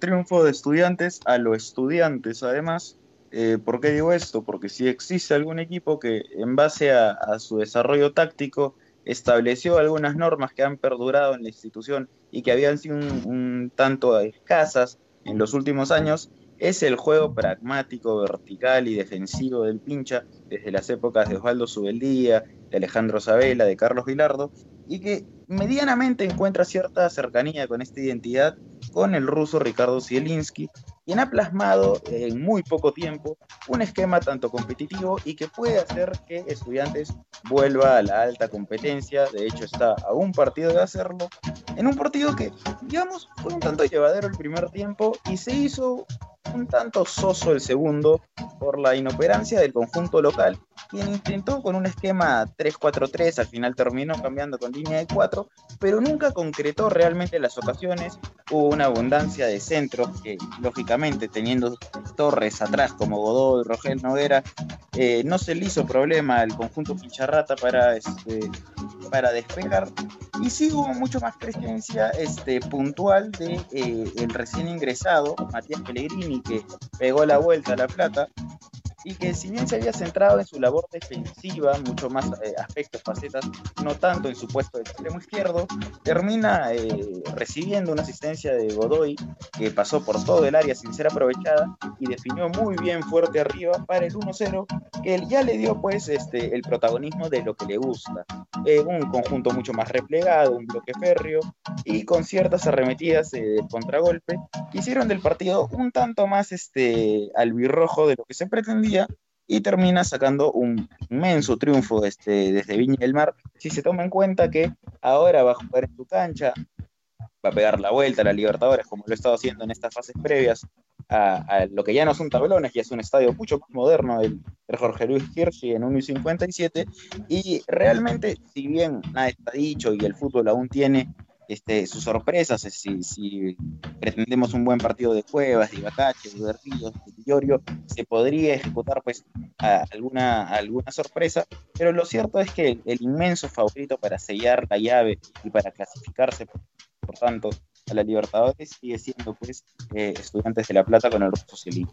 triunfo de estudiantes a los estudiantes, además. Eh, ¿Por qué digo esto? Porque si existe algún equipo que en base a, su desarrollo táctico estableció algunas normas que han perdurado en la institución y que habían sido un tanto escasas en los últimos años, es el juego pragmático, vertical y defensivo del pincha desde las épocas de Osvaldo Subeldía, de Alejandro Sabela, de Carlos Vilardo, y que medianamente encuentra cierta cercanía con esta identidad con el ruso Ricardo Zielinski, quien ha plasmado en muy poco tiempo un esquema tanto competitivo y que puede hacer que estudiantes vuelva a la alta competencia, de hecho está a un partido de hacerlo, en un partido que, digamos, fue un tanto llevadero el primer tiempo y se hizo un tanto soso el segundo por la inoperancia del conjunto local, quien intentó con un esquema 3-4-3, al final terminó cambiando con línea de 4, pero nunca concretó realmente las ocasiones, hubo una abundancia de centros que, lógicamente, teniendo torres atrás como Godoy, Rogel Noguera, eh, no se le hizo problema al conjunto Picharrata para, este, para despegar, y sí hubo mucho más presencia este, puntual de eh, el recién ingresado, Matías Pellegrini, que pegó la vuelta a La Plata y que si bien se había centrado en su labor defensiva, mucho más eh, aspectos, facetas, no tanto en su puesto de extremo izquierdo, termina eh, recibiendo una asistencia de Godoy que pasó por todo el área sin ser aprovechada y definió muy bien fuerte arriba para el 1-0, que él ya le dio pues este, el protagonismo de lo que le gusta. Eh, un conjunto mucho más replegado, un bloque férreo y con ciertas arremetidas de contragolpe hicieron del partido un tanto más este, albirrojo de lo que se pretendía y termina sacando un inmenso triunfo este, desde Viña del Mar. Si se toma en cuenta que ahora va a jugar en su cancha, va a pegar la vuelta a la Libertadores, como lo he estado haciendo en estas fases previas, a, lo que ya no son tablones, ya es un estadio mucho más moderno, el, Jorge Luis Hirschi en 1.57, y realmente, si bien nada está dicho y el fútbol aún tiene este, sus sorpresas, si, pretendemos un buen partido de Cuevas, de Ibacache, de Bertillo, de Llorio, se podría ejecutar pues alguna, alguna sorpresa, pero lo cierto es que el, inmenso favorito para sellar la llave y para clasificarse, por, tanto, a la Libertadores sigue siendo pues eh, Estudiantes de La Plata con el Ruso Celín.